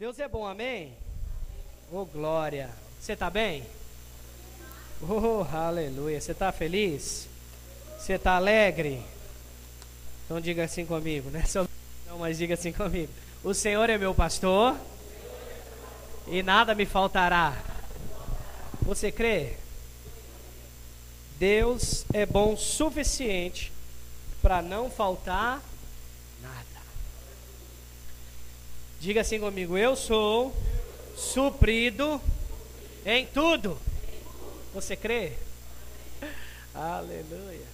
Deus é bom, amém? Oh, glória. Você está bem? Oh, aleluia. Você está feliz? Você está alegre? Então diga assim comigo, né? Não, mas diga assim comigo. O Senhor é meu pastor e nada me faltará. Você crê? Deus é bom o suficiente para não faltar nada. Diga assim comigo: Eu sou suprido em tudo. Você crê? Aleluia.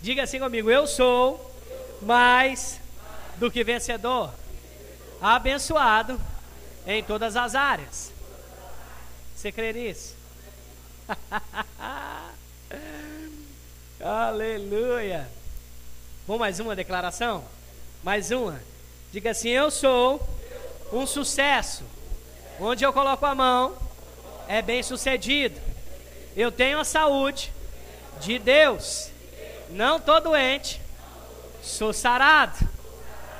Diga assim comigo: Eu sou mais do que vencedor, abençoado em todas as áreas. Você crê nisso? Aleluia. Vamos mais uma declaração? Mais uma. Diga assim: Eu sou um sucesso. Onde eu coloco a mão, é bem sucedido. Eu tenho a saúde de Deus. Não estou doente, sou sarado.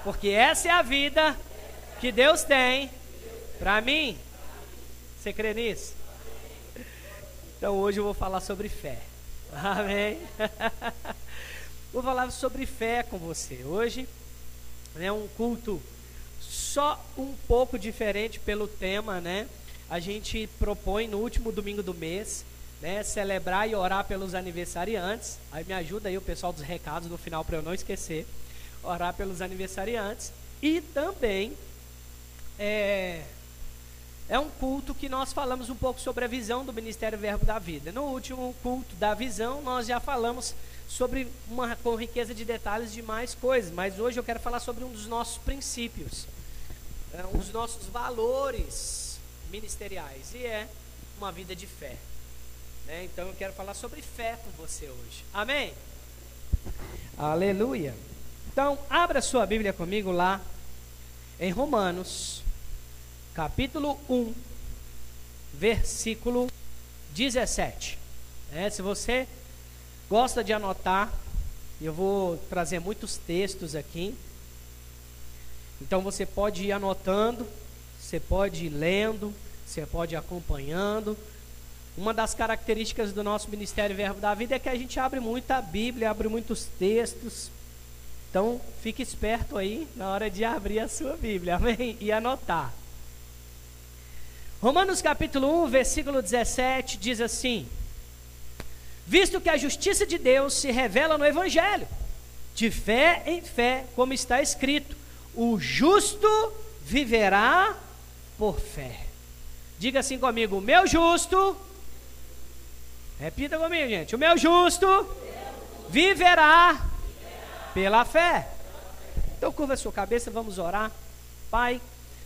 Porque essa é a vida que Deus tem para mim. Você crê nisso? Então hoje eu vou falar sobre fé. Amém? Vou falar sobre fé com você. Hoje é um culto só um pouco diferente pelo tema, né? A gente propõe no último domingo do mês, né, celebrar e orar pelos aniversariantes. Aí me ajuda aí o pessoal dos recados no final para eu não esquecer. Orar pelos aniversariantes e também é, é um culto que nós falamos um pouco sobre a visão do Ministério Verbo da Vida. No último culto da visão, nós já falamos sobre uma com riqueza de detalhes de mais coisas, mas hoje eu quero falar sobre um dos nossos princípios, é, dos nossos valores ministeriais, e é uma vida de fé. Né? Então eu quero falar sobre fé com você hoje. Amém? Aleluia. Então, abra sua Bíblia comigo lá em Romanos capítulo 1, versículo 17. É, se você gosta de anotar, eu vou trazer muitos textos aqui. Então você pode ir anotando, você pode ir lendo, você pode ir acompanhando. Uma das características do nosso Ministério Verbo da Vida é que a gente abre muita Bíblia, abre muitos textos. Então, fique esperto aí na hora de abrir a sua Bíblia, amém? E anotar. Romanos capítulo 1, versículo 17 diz assim: Visto que a justiça de Deus se revela no Evangelho, de fé em fé, como está escrito: o justo viverá por fé. Diga assim comigo: o meu justo, repita comigo, gente: o meu justo viverá pela fé. Então, curva a sua cabeça, vamos orar. Pai,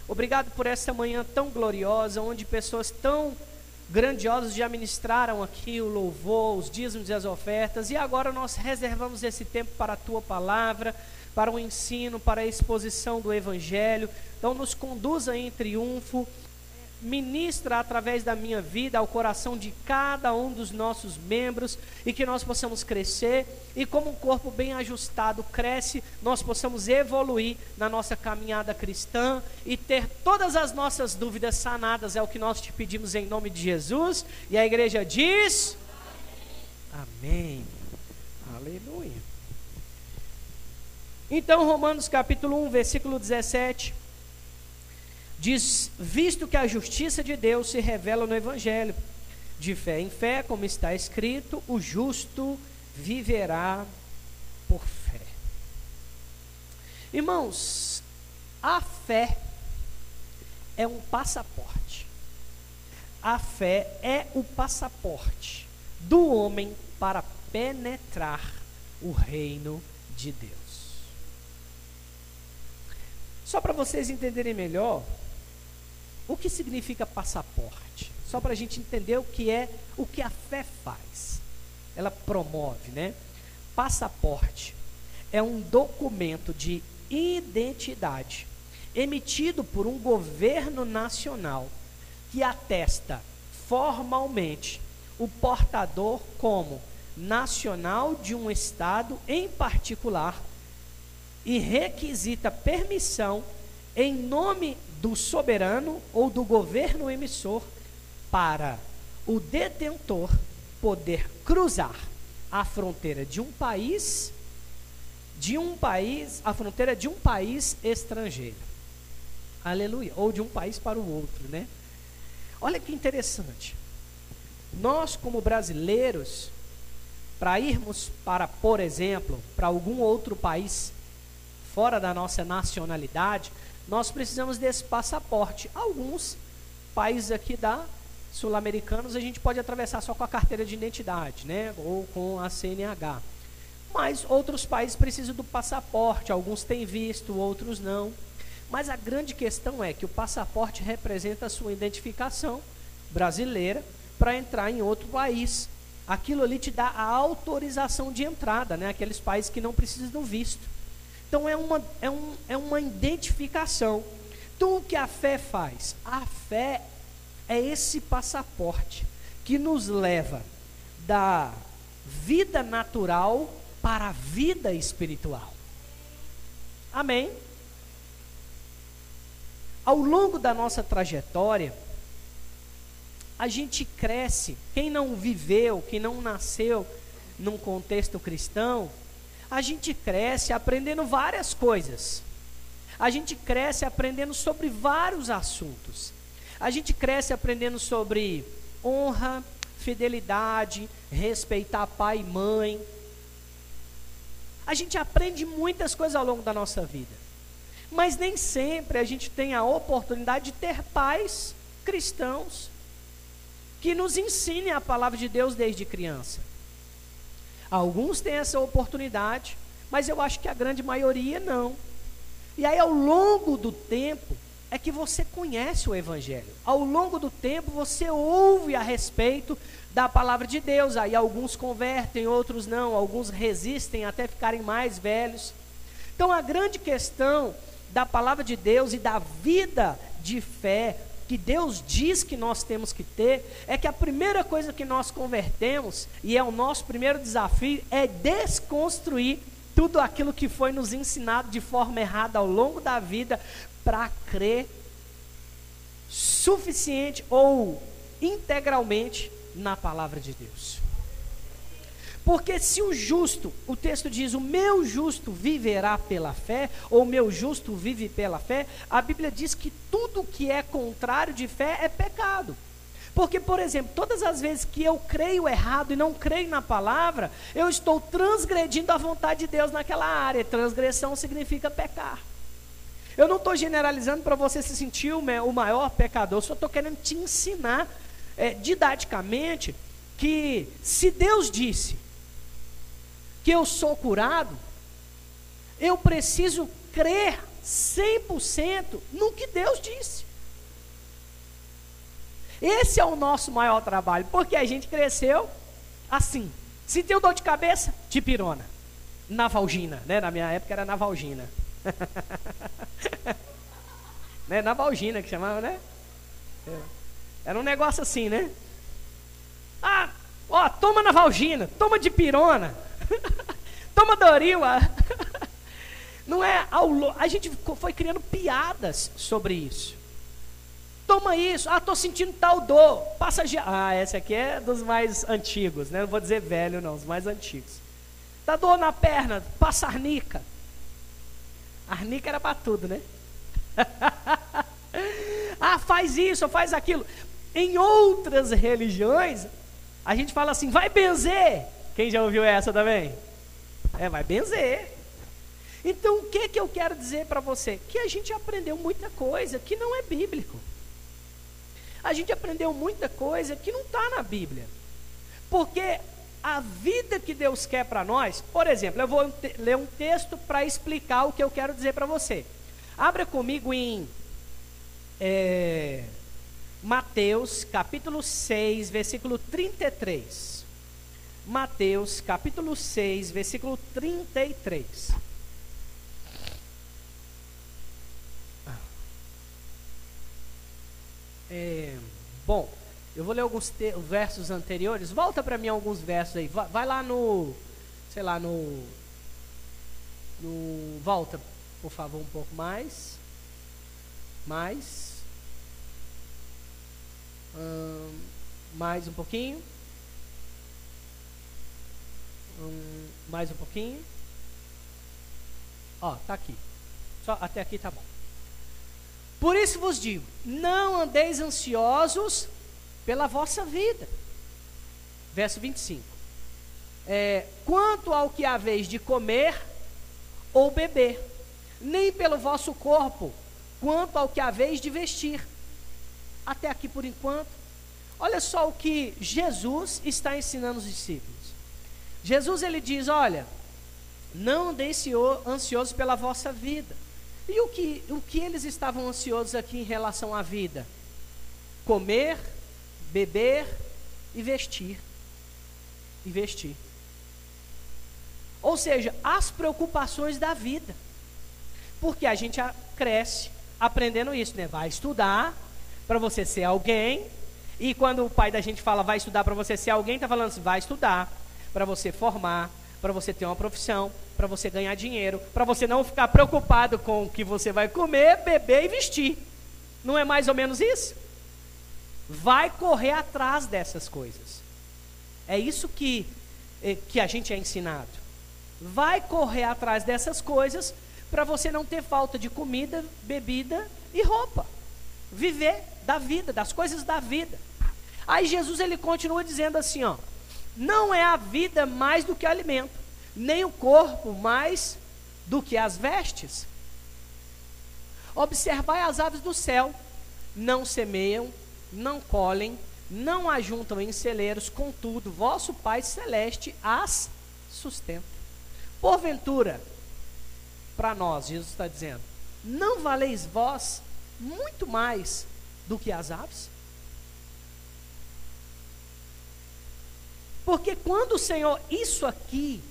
Obrigado por essa manhã tão gloriosa, onde pessoas tão grandiosas já ministraram aqui o louvor, os dízimos e as ofertas, e agora nós reservamos esse tempo para a tua palavra, para o ensino, para a exposição do Evangelho. Então, nos conduza em triunfo ministra através da minha vida ao coração de cada um dos nossos membros e que nós possamos crescer e como um corpo bem ajustado cresce, nós possamos evoluir na nossa caminhada cristã e ter todas as nossas dúvidas sanadas, é o que nós te pedimos em nome de Jesus. E a igreja diz: Amém. Aleluia. Então, Romanos capítulo 1, versículo 17 Diz: visto que a justiça de Deus se revela no Evangelho, de fé em fé, como está escrito, o justo viverá por fé. Irmãos, a fé é um passaporte. A fé é o passaporte do homem para penetrar o reino de Deus. Só para vocês entenderem melhor, o que significa passaporte? Só para a gente entender o que é, o que a fé faz. Ela promove, né? Passaporte é um documento de identidade emitido por um governo nacional que atesta formalmente o portador como nacional de um estado em particular e requisita permissão em nome do soberano ou do governo emissor para o detentor poder cruzar a fronteira de um país de um país, a fronteira de um país estrangeiro. Aleluia, ou de um país para o outro, né? Olha que interessante. Nós como brasileiros, para irmos para, por exemplo, para algum outro país fora da nossa nacionalidade, nós precisamos desse passaporte. Alguns países aqui da sul-americanos a gente pode atravessar só com a carteira de identidade, né? Ou com a CNH. Mas outros países precisam do passaporte, alguns têm visto, outros não. Mas a grande questão é que o passaporte representa a sua identificação brasileira para entrar em outro país. Aquilo ali te dá a autorização de entrada, né? Aqueles países que não precisam do visto. Então é uma, é, um, é uma identificação. Então o que a fé faz? A fé é esse passaporte que nos leva da vida natural para a vida espiritual. Amém? Ao longo da nossa trajetória, a gente cresce. Quem não viveu, quem não nasceu num contexto cristão, a gente cresce aprendendo várias coisas. A gente cresce aprendendo sobre vários assuntos. A gente cresce aprendendo sobre honra, fidelidade, respeitar pai e mãe. A gente aprende muitas coisas ao longo da nossa vida. Mas nem sempre a gente tem a oportunidade de ter pais cristãos que nos ensinem a palavra de Deus desde criança. Alguns têm essa oportunidade, mas eu acho que a grande maioria não. E aí, ao longo do tempo, é que você conhece o Evangelho. Ao longo do tempo, você ouve a respeito da palavra de Deus. Aí alguns convertem, outros não, alguns resistem até ficarem mais velhos. Então, a grande questão da palavra de Deus e da vida de fé que Deus diz que nós temos que ter é que a primeira coisa que nós convertemos, e é o nosso primeiro desafio, é desconstruir tudo aquilo que foi nos ensinado de forma errada ao longo da vida para crer suficiente ou integralmente na palavra de Deus. Porque se o justo, o texto diz, o meu justo viverá pela fé, ou o meu justo vive pela fé, a Bíblia diz que tudo que é contrário de fé é pecado. Porque, por exemplo, todas as vezes que eu creio errado e não creio na palavra, eu estou transgredindo a vontade de Deus naquela área. Transgressão significa pecar. Eu não estou generalizando para você se sentir o maior pecador, eu só estou querendo te ensinar é, didaticamente que se Deus disse que eu sou curado, eu preciso crer 100% no que Deus disse. Esse é o nosso maior trabalho, porque a gente cresceu assim. Se tem dor de cabeça, tipirona. Navalgina, né? Na minha época era Navalgina. né? Navalgina que chamava, né? Era um negócio assim, né? Ah, ó, toma Navalgina, toma de pirona, toma Doril. Não é ao, a gente foi criando piadas sobre isso. Toma isso, ah, tô sentindo tal dor. Passa Ah, esse aqui é dos mais antigos, né? Não vou dizer velho, não, os mais antigos. Tá dor na perna, passa arnica. Arnica era para tudo, né? ah, faz isso, faz aquilo. Em outras religiões, a gente fala assim, vai benzer. Quem já ouviu essa também? É, vai benzer. Então, o que, que eu quero dizer para você? Que a gente aprendeu muita coisa que não é bíblico. A gente aprendeu muita coisa que não está na Bíblia. Porque a vida que Deus quer para nós, por exemplo, eu vou ler um texto para explicar o que eu quero dizer para você. Abra comigo em é, Mateus capítulo 6, versículo 33. Mateus capítulo 6, versículo 33. É, bom, eu vou ler alguns versos anteriores. Volta para mim alguns versos aí. Vai, vai, lá no, sei lá, no, no, volta, por favor, um pouco mais. Mais. Hum, mais um pouquinho. Hum, mais um pouquinho. Ó, tá aqui. Só até aqui tá bom. Por isso vos digo: não andeis ansiosos pela vossa vida. Verso 25. É, quanto ao que haveis de comer ou beber, nem pelo vosso corpo, quanto ao que haveis de vestir. Até aqui por enquanto. Olha só o que Jesus está ensinando os discípulos. Jesus ele diz: Olha, não andeis ansiosos pela vossa vida. E o que, o que eles estavam ansiosos aqui em relação à vida? Comer, beber e vestir. E vestir. Ou seja, as preocupações da vida. Porque a gente cresce aprendendo isso, né? Vai estudar para você ser alguém. E quando o pai da gente fala vai estudar para você ser alguém, está falando assim, vai estudar para você formar, para você ter uma profissão, para você ganhar dinheiro, para você não ficar preocupado com o que você vai comer, beber e vestir. Não é mais ou menos isso? Vai correr atrás dessas coisas. É isso que, eh, que a gente é ensinado. Vai correr atrás dessas coisas para você não ter falta de comida, bebida e roupa. Viver da vida, das coisas da vida. Aí Jesus ele continua dizendo assim, ó: Não é a vida mais do que alimento, nem o corpo mais do que as vestes. Observai as aves do céu, não semeiam, não colhem, não ajuntam em celeiros, contudo, vosso Pai celeste as sustenta. Porventura, para nós, Jesus está dizendo, não valeis vós muito mais do que as aves? Porque quando o Senhor, isso aqui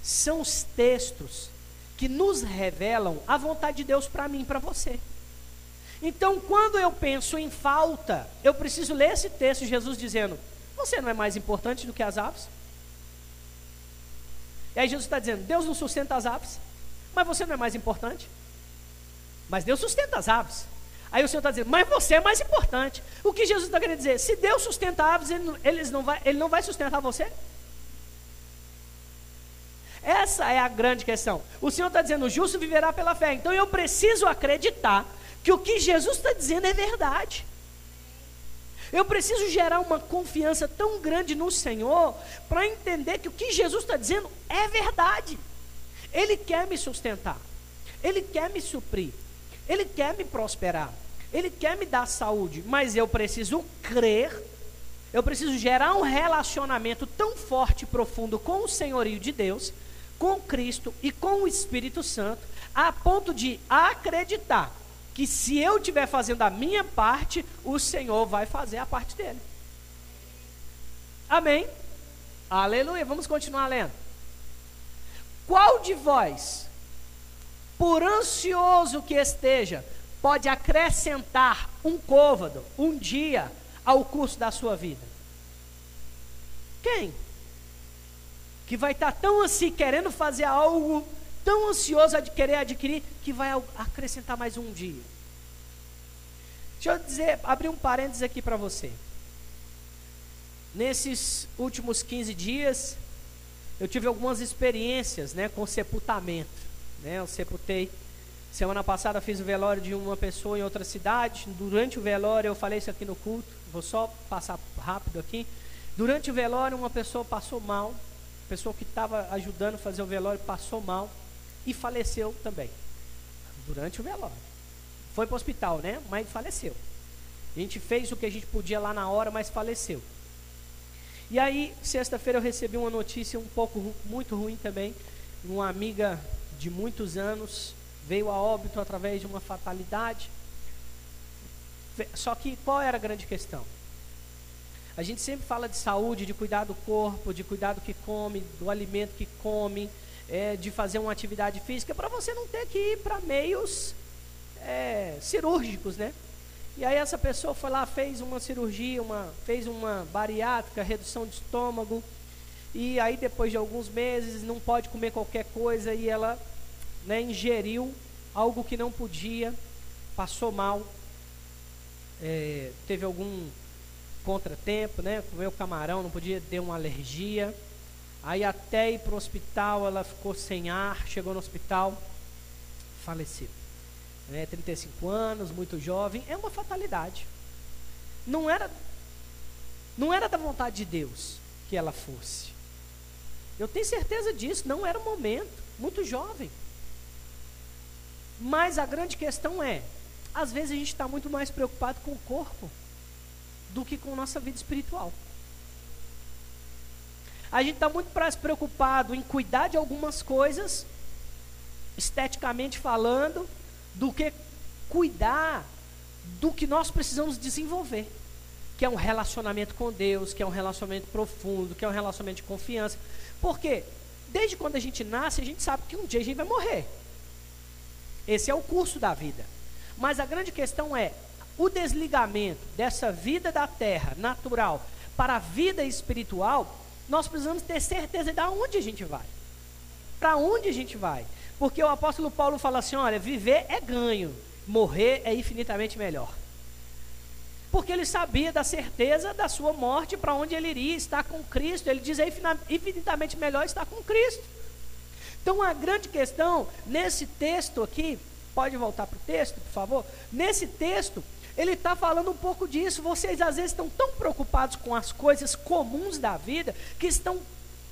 são os textos que nos revelam a vontade de Deus para mim para você. Então, quando eu penso em falta, eu preciso ler esse texto, Jesus dizendo: Você não é mais importante do que as aves? E aí Jesus está dizendo: Deus não sustenta as aves, mas você não é mais importante. Mas Deus sustenta as aves. Aí o Senhor está dizendo, mas você é mais importante. O que Jesus está querendo dizer? Se Deus sustenta aves, ele, ele, não vai, ele não vai sustentar você? Essa é a grande questão. O Senhor está dizendo: o justo viverá pela fé. Então eu preciso acreditar que o que Jesus está dizendo é verdade. Eu preciso gerar uma confiança tão grande no Senhor para entender que o que Jesus está dizendo é verdade. Ele quer me sustentar, Ele quer me suprir, Ele quer me prosperar, Ele quer me dar saúde, mas eu preciso crer, eu preciso gerar um relacionamento tão forte e profundo com o senhorio de Deus com Cristo e com o Espírito Santo, a ponto de acreditar que se eu estiver fazendo a minha parte, o Senhor vai fazer a parte dele. Amém? Aleluia. Vamos continuar lendo. Qual de vós, por ansioso que esteja, pode acrescentar um côvado, um dia, ao curso da sua vida? Quem? que vai estar tá tão assim, querendo fazer algo, tão ansioso de querer adquirir, que vai acrescentar mais um dia. Deixa eu dizer, abrir um parênteses aqui para você. Nesses últimos 15 dias, eu tive algumas experiências né, com sepultamento. Né? Eu sepultei. Semana passada fiz o velório de uma pessoa em outra cidade. Durante o velório, eu falei isso aqui no culto. Vou só passar rápido aqui. Durante o velório, uma pessoa passou mal pessoa que estava ajudando a fazer o velório passou mal e faleceu também, durante o velório. Foi para o hospital, né? Mas faleceu. A gente fez o que a gente podia lá na hora, mas faleceu. E aí, sexta-feira eu recebi uma notícia um pouco muito ruim também. Uma amiga de muitos anos veio a óbito através de uma fatalidade. Só que qual era a grande questão? A gente sempre fala de saúde, de cuidar do corpo, de cuidar do que come, do alimento que come, é, de fazer uma atividade física, para você não ter que ir para meios é, cirúrgicos, né? E aí essa pessoa foi lá, fez uma cirurgia, uma, fez uma bariátrica, redução de estômago, e aí depois de alguns meses não pode comer qualquer coisa e ela né, ingeriu algo que não podia, passou mal, é, teve algum contratempo, né? Comeu camarão, não podia, ter uma alergia. Aí até ir para o hospital, ela ficou sem ar, chegou no hospital, faleceu. Né, 35 anos, muito jovem, é uma fatalidade. Não era, não era da vontade de Deus que ela fosse. Eu tenho certeza disso, não era o momento, muito jovem. Mas a grande questão é, às vezes a gente está muito mais preocupado com o corpo do que com nossa vida espiritual. A gente está muito mais preocupado em cuidar de algumas coisas, esteticamente falando, do que cuidar do que nós precisamos desenvolver, que é um relacionamento com Deus, que é um relacionamento profundo, que é um relacionamento de confiança. Porque desde quando a gente nasce, a gente sabe que um dia a gente vai morrer. Esse é o curso da vida. Mas a grande questão é o desligamento dessa vida da terra natural para a vida espiritual nós precisamos ter certeza de onde a gente vai. Para onde a gente vai? Porque o apóstolo Paulo fala assim: olha, viver é ganho, morrer é infinitamente melhor. Porque ele sabia da certeza da sua morte, para onde ele iria, estar com Cristo. Ele diz: é infinitamente melhor estar com Cristo. Então a grande questão nesse texto aqui, pode voltar para o texto, por favor? Nesse texto, ele está falando um pouco disso. Vocês às vezes estão tão preocupados com as coisas comuns da vida que estão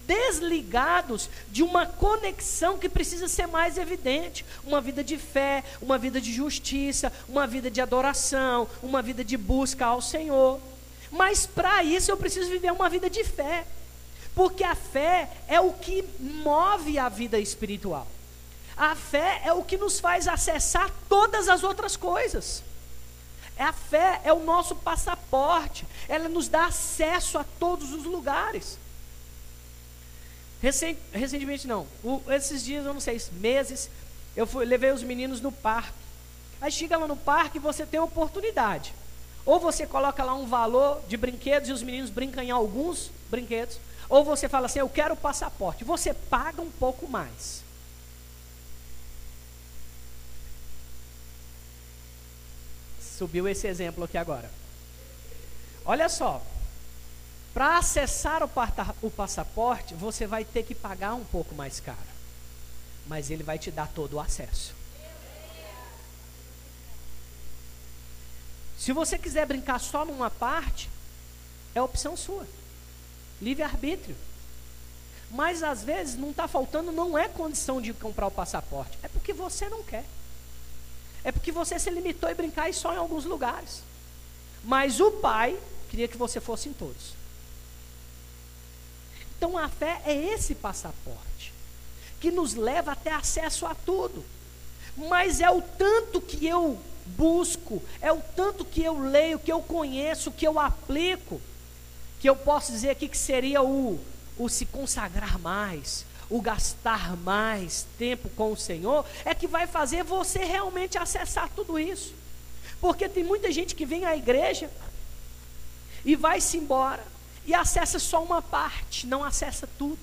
desligados de uma conexão que precisa ser mais evidente, uma vida de fé, uma vida de justiça, uma vida de adoração, uma vida de busca ao Senhor. Mas para isso eu preciso viver uma vida de fé, porque a fé é o que move a vida espiritual. A fé é o que nos faz acessar todas as outras coisas. A fé é o nosso passaporte. Ela nos dá acesso a todos os lugares. Recent, recentemente não. O, esses dias, eu não sei, meses, eu fui, levei os meninos no parque. Aí chega lá no parque e você tem oportunidade. Ou você coloca lá um valor de brinquedos e os meninos brincam em alguns brinquedos. Ou você fala assim, eu quero o passaporte. Você paga um pouco mais. Subiu esse exemplo aqui agora. Olha só. Para acessar o, o passaporte, você vai ter que pagar um pouco mais caro. Mas ele vai te dar todo o acesso. Se você quiser brincar só numa parte, é opção sua. Livre-arbítrio. Mas às vezes não está faltando, não é condição de comprar o passaporte, é porque você não quer. É porque você se limitou a brincar só em alguns lugares. Mas o Pai queria que você fosse em todos. Então a fé é esse passaporte que nos leva até acesso a tudo. Mas é o tanto que eu busco, é o tanto que eu leio, que eu conheço, que eu aplico, que eu posso dizer aqui que seria o, o se consagrar mais, o gastar mais tempo com o Senhor, é que vai fazer você realmente acessar tudo isso. Porque tem muita gente que vem à igreja e vai-se embora e acessa só uma parte, não acessa tudo.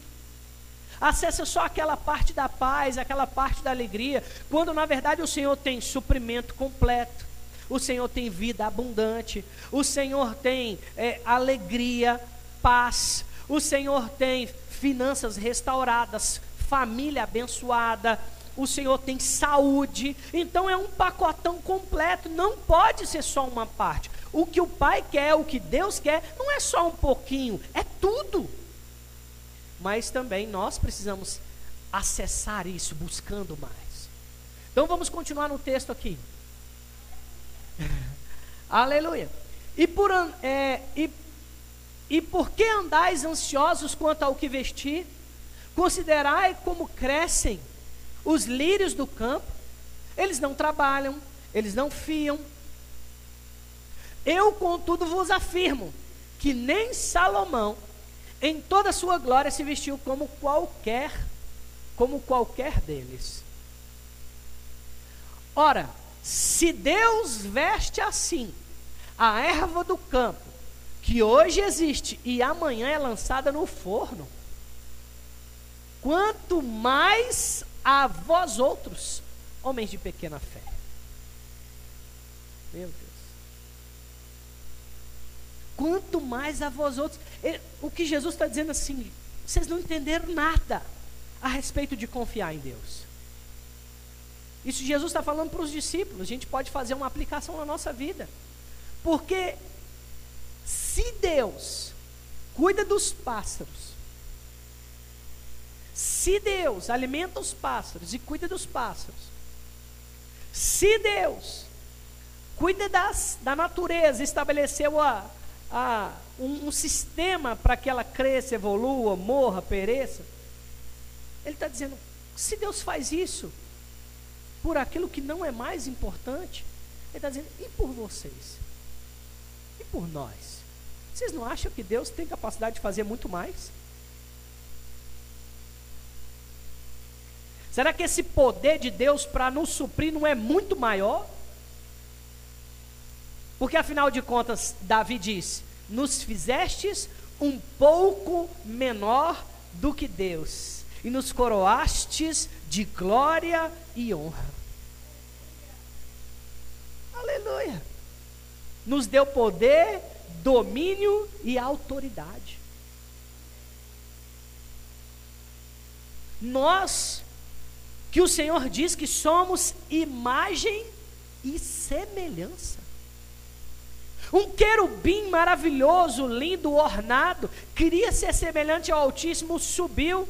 Acessa só aquela parte da paz, aquela parte da alegria, quando na verdade o Senhor tem suprimento completo, o Senhor tem vida abundante, o Senhor tem é, alegria, paz, o Senhor tem finanças restauradas, família abençoada, o Senhor tem saúde. Então é um pacotão completo, não pode ser só uma parte. O que o Pai quer, o que Deus quer, não é só um pouquinho, é tudo. Mas também nós precisamos acessar isso, buscando mais. Então vamos continuar no texto aqui. Aleluia. E por, é, e e por que andais ansiosos quanto ao que vestir? Considerai como crescem os lírios do campo. Eles não trabalham, eles não fiam. Eu, contudo, vos afirmo que nem Salomão, em toda a sua glória, se vestiu como qualquer, como qualquer deles. Ora, se Deus veste assim a erva do campo, que hoje existe e amanhã é lançada no forno. Quanto mais a vós outros, homens de pequena fé. Meu Deus. Quanto mais a vós outros. O que Jesus está dizendo assim, vocês não entenderam nada a respeito de confiar em Deus. Isso Jesus está falando para os discípulos. A gente pode fazer uma aplicação na nossa vida. Porque se Deus cuida dos pássaros, se Deus alimenta os pássaros e cuida dos pássaros, se Deus cuida das, da natureza, estabeleceu a, a, um, um sistema para que ela cresça, evolua, morra, pereça, Ele está dizendo: se Deus faz isso por aquilo que não é mais importante, Ele está dizendo: e por vocês? E por nós? Vocês não acham que Deus tem capacidade de fazer muito mais? Será que esse poder de Deus para nos suprir não é muito maior? Porque afinal de contas, Davi diz: Nos fizestes um pouco menor do que Deus, e nos coroastes de glória e honra. Aleluia! Nos deu poder, domínio e autoridade. Nós, que o Senhor diz que somos imagem e semelhança. Um querubim maravilhoso, lindo, ornado, queria ser semelhante ao Altíssimo, subiu.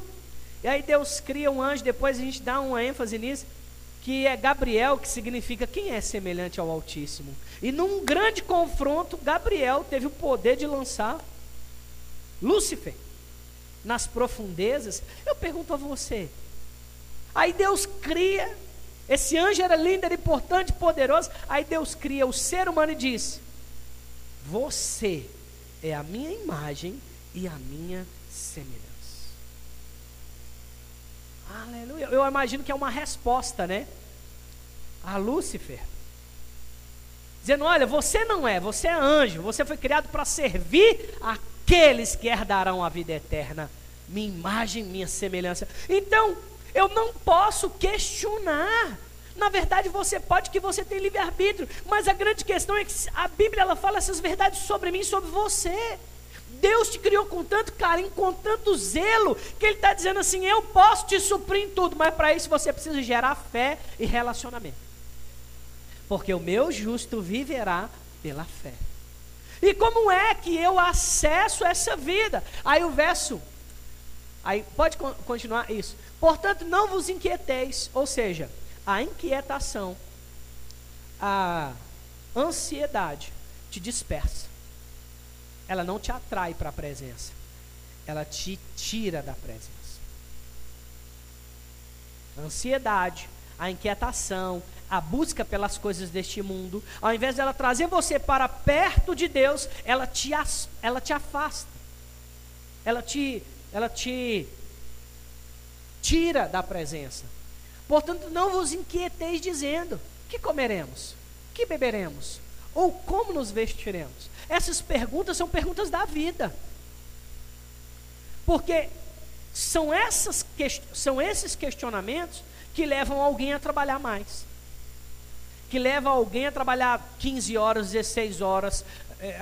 E aí Deus cria um anjo, depois a gente dá uma ênfase nisso, que é Gabriel, que significa quem é semelhante ao Altíssimo. E num grande confronto, Gabriel teve o poder de lançar Lúcifer nas profundezas. Eu pergunto a você. Aí Deus cria, esse anjo era lindo, era importante, poderoso. Aí Deus cria o ser humano e diz: Você é a minha imagem e a minha semelhança. Aleluia. Eu imagino que é uma resposta, né? A Lúcifer dizendo: Olha, você não é, você é anjo, você foi criado para servir aqueles que herdarão a vida eterna, minha imagem, minha semelhança. Então, eu não posso questionar. Na verdade, você pode que você tem livre-arbítrio, mas a grande questão é que a Bíblia ela fala essas verdades sobre mim, sobre você. Deus te criou com tanto carinho, com tanto zelo, que Ele está dizendo assim: eu posso te suprir em tudo, mas para isso você precisa gerar fé e relacionamento porque o meu justo viverá pela fé. E como é que eu acesso essa vida? Aí o verso, aí pode continuar isso. Portanto, não vos inquieteis, ou seja, a inquietação, a ansiedade te dispersa. Ela não te atrai para a presença, ela te tira da presença. A ansiedade, a inquietação, a busca pelas coisas deste mundo, ao invés dela trazer você para perto de Deus, ela te, ela te afasta. Ela te, ela te tira da presença. Portanto, não vos inquieteis dizendo: que comeremos? Que beberemos? Ou como nos vestiremos? Essas perguntas são perguntas da vida. Porque são, essas, são esses questionamentos que levam alguém a trabalhar mais que leva alguém a trabalhar 15 horas, 16 horas,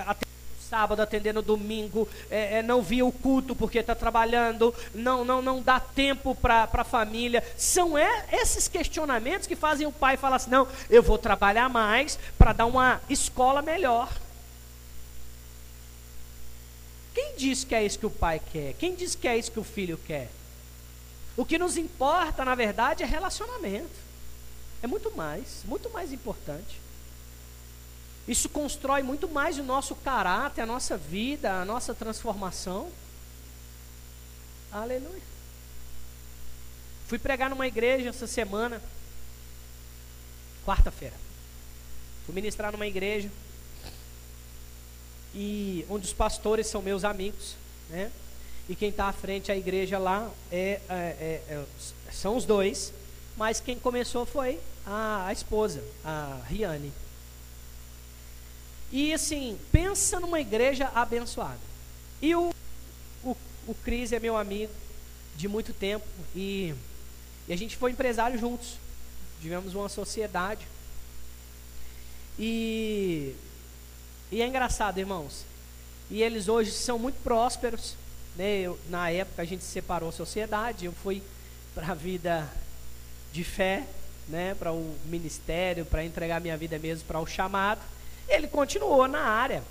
até sábado, atendendo domingo, é, é, não via o culto porque está trabalhando, não, não, não dá tempo para a família. São é, esses questionamentos que fazem o pai falar assim: não, eu vou trabalhar mais para dar uma escola melhor. Quem diz que é isso que o pai quer? Quem diz que é isso que o filho quer? O que nos importa, na verdade, é relacionamento. É muito mais, muito mais importante. Isso constrói muito mais o nosso caráter, a nossa vida, a nossa transformação. Aleluia. Fui pregar numa igreja essa semana, quarta-feira. Fui ministrar numa igreja e um dos pastores são meus amigos, né? E quem está à frente da igreja lá é, é, é, é, são os dois, mas quem começou foi a, a esposa, a Riane. E assim, pensa numa igreja abençoada. E o, o, o Cris é meu amigo de muito tempo e, e a gente foi empresário juntos. Tivemos uma sociedade. E, e é engraçado, irmãos. E eles hoje são muito prósperos. Né? Eu, na época a gente separou a sociedade, eu fui para a vida de fé, né? para o ministério, para entregar minha vida mesmo para o chamado. Ele continuou na área.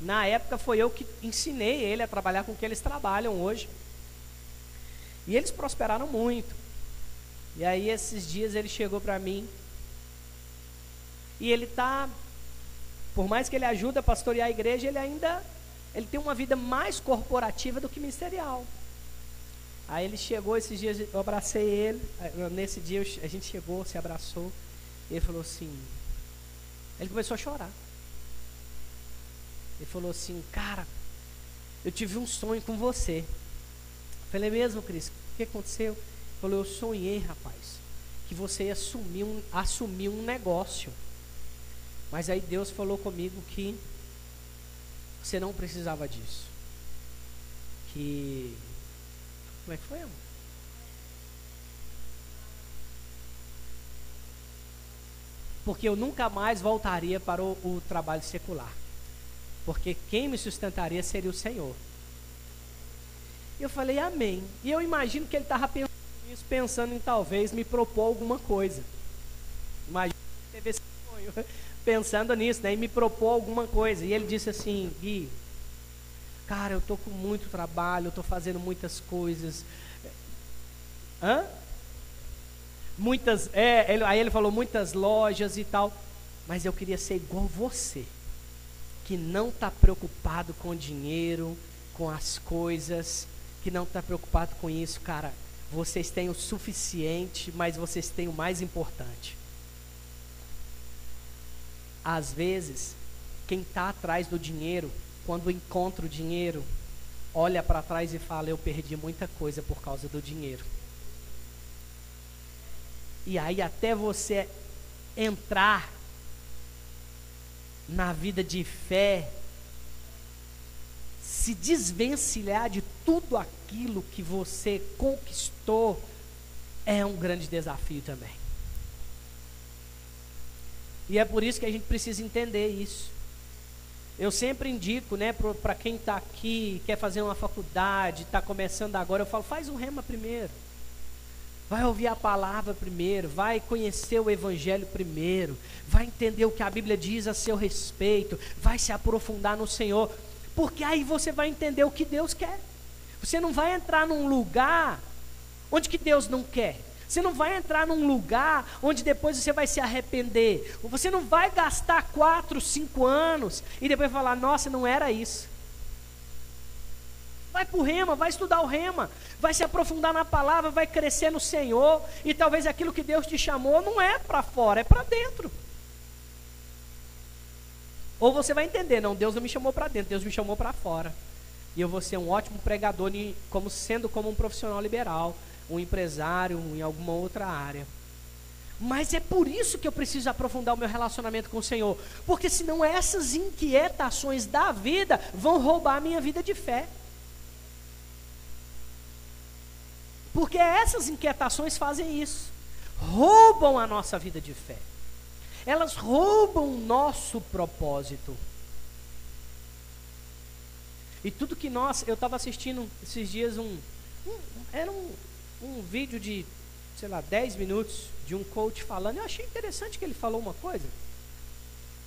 Na época foi eu que ensinei ele a trabalhar com o que eles trabalham hoje. E eles prosperaram muito. E aí esses dias ele chegou para mim e ele tá por mais que ele ajude a pastorear a igreja, ele ainda ele tem uma vida mais corporativa do que ministerial. Aí ele chegou esses dias, eu abracei ele. Nesse dia a gente chegou, se abraçou. E ele falou assim. Ele começou a chorar. Ele falou assim: Cara, eu tive um sonho com você. Eu falei: Mesmo, Cris? O que aconteceu? Ele falou: Eu sonhei, rapaz, que você ia assumir um, assumir um negócio. Mas aí Deus falou comigo que você não precisava disso. Que como é que foi, amor? Porque eu nunca mais voltaria para o, o trabalho secular. Porque quem me sustentaria seria o Senhor. Eu falei, amém. E eu imagino que ele estava pensando nisso, pensando em talvez me propor alguma coisa. Imagina que teve esse sonho, pensando nisso, né? E me propor alguma coisa. E ele disse assim, Gui, Cara, eu estou com muito trabalho, eu estou fazendo muitas coisas. Hã? Muitas, é, ele, aí ele falou muitas lojas e tal. Mas eu queria ser igual você, que não está preocupado com dinheiro, com as coisas, que não está preocupado com isso, cara. Vocês têm o suficiente, mas vocês têm o mais importante. Às vezes, quem está atrás do dinheiro quando encontra o dinheiro, olha para trás e fala: Eu perdi muita coisa por causa do dinheiro. E aí, até você entrar na vida de fé, se desvencilhar de tudo aquilo que você conquistou, é um grande desafio também. E é por isso que a gente precisa entender isso. Eu sempre indico, né, para quem está aqui, quer fazer uma faculdade, está começando agora, eu falo, faz um rema primeiro. Vai ouvir a palavra primeiro, vai conhecer o Evangelho primeiro, vai entender o que a Bíblia diz a seu respeito, vai se aprofundar no Senhor, porque aí você vai entender o que Deus quer. Você não vai entrar num lugar onde que Deus não quer. Você não vai entrar num lugar onde depois você vai se arrepender. Você não vai gastar quatro, cinco anos e depois falar, nossa, não era isso. Vai para o rema, vai estudar o rema, vai se aprofundar na palavra, vai crescer no Senhor. E talvez aquilo que Deus te chamou não é para fora, é para dentro. Ou você vai entender, não, Deus não me chamou para dentro, Deus me chamou para fora. E eu vou ser um ótimo pregador, como sendo como um profissional liberal, um empresário em alguma outra área. Mas é por isso que eu preciso aprofundar o meu relacionamento com o Senhor, porque senão essas inquietações da vida vão roubar a minha vida de fé. Porque essas inquietações fazem isso, roubam a nossa vida de fé. Elas roubam o nosso propósito. E tudo que nós, eu estava assistindo esses dias um, um era um, um vídeo de, sei lá, 10 minutos de um coach falando. Eu achei interessante que ele falou uma coisa.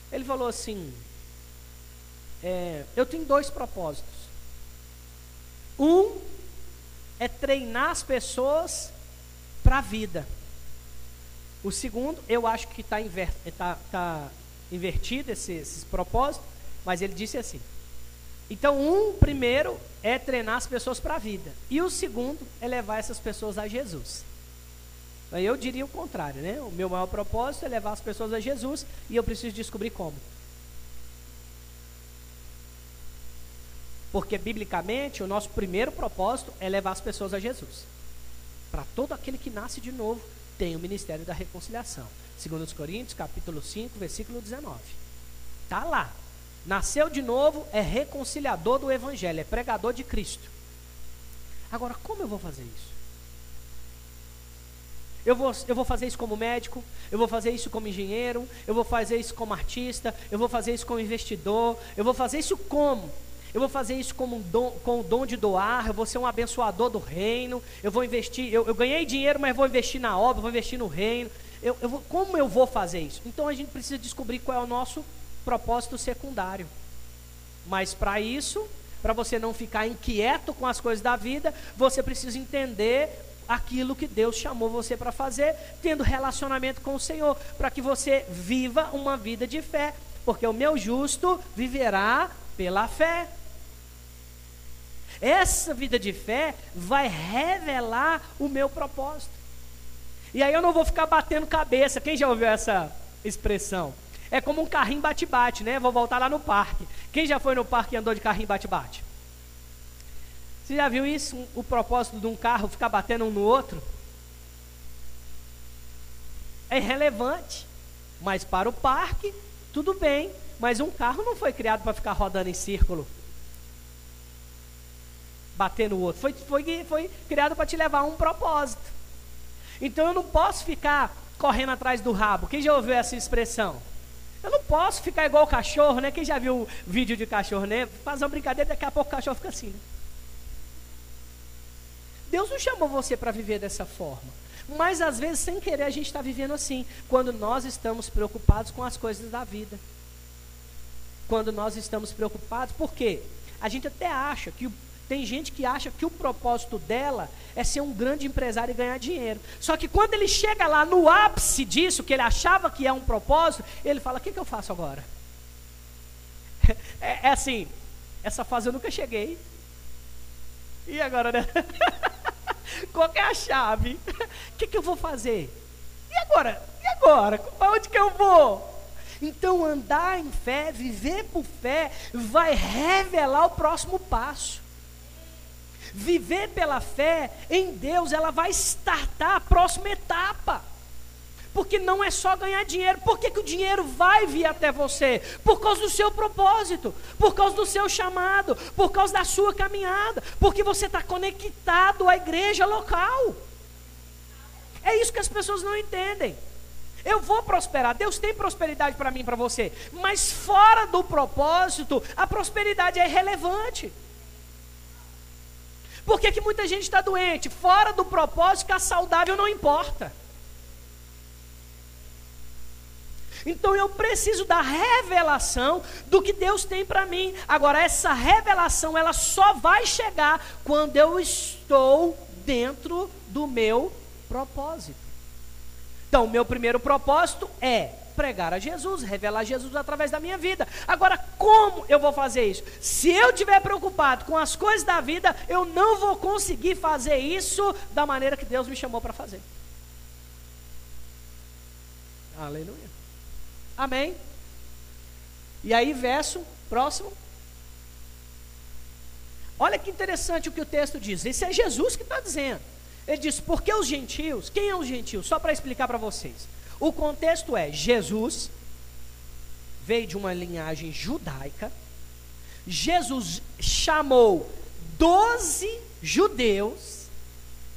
Ele falou assim: é, Eu tenho dois propósitos. Um é treinar as pessoas para a vida. O segundo, eu acho que está inver, tá, tá invertido esse, esse propósito, mas ele disse assim: então, um primeiro é treinar as pessoas para a vida. E o segundo é levar essas pessoas a Jesus. Eu diria o contrário, né? O meu maior propósito é levar as pessoas a Jesus e eu preciso descobrir como. Porque biblicamente o nosso primeiro propósito é levar as pessoas a Jesus. Para todo aquele que nasce de novo, tem o ministério da reconciliação. Segundo os Coríntios, capítulo 5, versículo 19. Tá lá. Nasceu de novo, é reconciliador do Evangelho, é pregador de Cristo. Agora, como eu vou fazer isso? Eu vou, eu vou fazer isso como médico, eu vou fazer isso como engenheiro, eu vou fazer isso como artista, eu vou fazer isso como investidor, eu vou fazer isso como? Eu vou fazer isso como um dom, com o dom de doar, eu vou ser um abençoador do reino, eu vou investir, eu, eu ganhei dinheiro, mas vou investir na obra, vou investir no reino. Eu, eu vou, como eu vou fazer isso? Então a gente precisa descobrir qual é o nosso propósito secundário. Mas para isso, para você não ficar inquieto com as coisas da vida, você precisa entender aquilo que Deus chamou você para fazer, tendo relacionamento com o Senhor, para que você viva uma vida de fé, porque o meu justo viverá pela fé. Essa vida de fé vai revelar o meu propósito. E aí eu não vou ficar batendo cabeça. Quem já ouviu essa expressão? É como um carrinho bate-bate, né? Vou voltar lá no parque. Quem já foi no parque e andou de carrinho bate-bate? Você já viu isso? O propósito de um carro ficar batendo um no outro? É irrelevante. Mas para o parque, tudo bem. Mas um carro não foi criado para ficar rodando em círculo bater no outro. Foi, foi, foi criado para te levar a um propósito. Então eu não posso ficar correndo atrás do rabo. Quem já ouviu essa expressão? Eu não posso ficar igual o cachorro, né? Quem já viu o vídeo de cachorro, né? Faz uma brincadeira, daqui a pouco o cachorro fica assim. Né? Deus não chamou você para viver dessa forma. Mas às vezes, sem querer, a gente está vivendo assim. Quando nós estamos preocupados com as coisas da vida. Quando nós estamos preocupados, por quê? A gente até acha que o tem gente que acha que o propósito dela é ser um grande empresário e ganhar dinheiro. Só que quando ele chega lá no ápice disso, que ele achava que é um propósito, ele fala: O que, que eu faço agora? É, é assim, essa fase eu nunca cheguei. E agora, né? Qual é a chave? O que, que eu vou fazer? E agora? E agora? Para onde que eu vou? Então, andar em fé, viver por fé, vai revelar o próximo passo. Viver pela fé em Deus, ela vai startar a próxima etapa. Porque não é só ganhar dinheiro. Por que, que o dinheiro vai vir até você? Por causa do seu propósito, por causa do seu chamado, por causa da sua caminhada, porque você está conectado à igreja local. É isso que as pessoas não entendem. Eu vou prosperar, Deus tem prosperidade para mim e para você, mas fora do propósito, a prosperidade é irrelevante. Por que, que muita gente está doente? Fora do propósito, ficar saudável não importa. Então eu preciso da revelação do que Deus tem para mim. Agora essa revelação ela só vai chegar quando eu estou dentro do meu propósito. Então, meu primeiro propósito é pregar a Jesus, revelar Jesus através da minha vida. Agora, como eu vou fazer isso? Se eu estiver preocupado com as coisas da vida, eu não vou conseguir fazer isso da maneira que Deus me chamou para fazer. Aleluia. Amém. E aí, verso próximo. Olha que interessante o que o texto diz. Esse é Jesus que está dizendo. Ele diz: porque os gentios, quem é os gentios? Só para explicar para vocês. O contexto é: Jesus veio de uma linhagem judaica. Jesus chamou doze judeus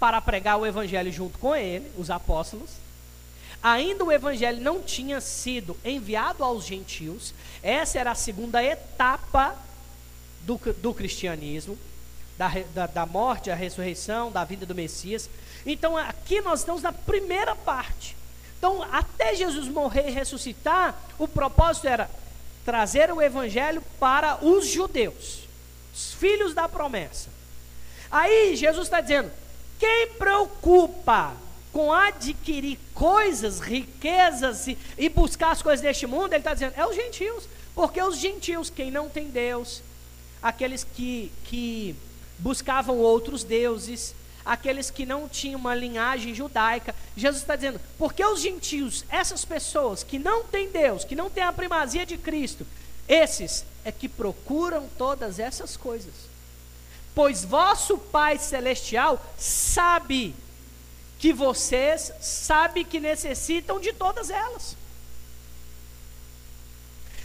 para pregar o evangelho junto com ele, os apóstolos. Ainda o evangelho não tinha sido enviado aos gentios. Essa era a segunda etapa do, do cristianismo, da, da, da morte, a ressurreição, da vida do Messias. Então aqui nós estamos na primeira parte. Então, até Jesus morrer e ressuscitar, o propósito era trazer o evangelho para os judeus, os filhos da promessa. Aí Jesus está dizendo: quem preocupa com adquirir coisas, riquezas e, e buscar as coisas deste mundo, ele está dizendo, é os gentios. Porque os gentios, quem não tem Deus, aqueles que, que buscavam outros deuses, aqueles que não tinham uma linhagem judaica. Jesus está dizendo, porque os gentios, essas pessoas que não têm Deus, que não têm a primazia de Cristo, esses é que procuram todas essas coisas. Pois vosso Pai Celestial sabe que vocês sabe que necessitam de todas elas.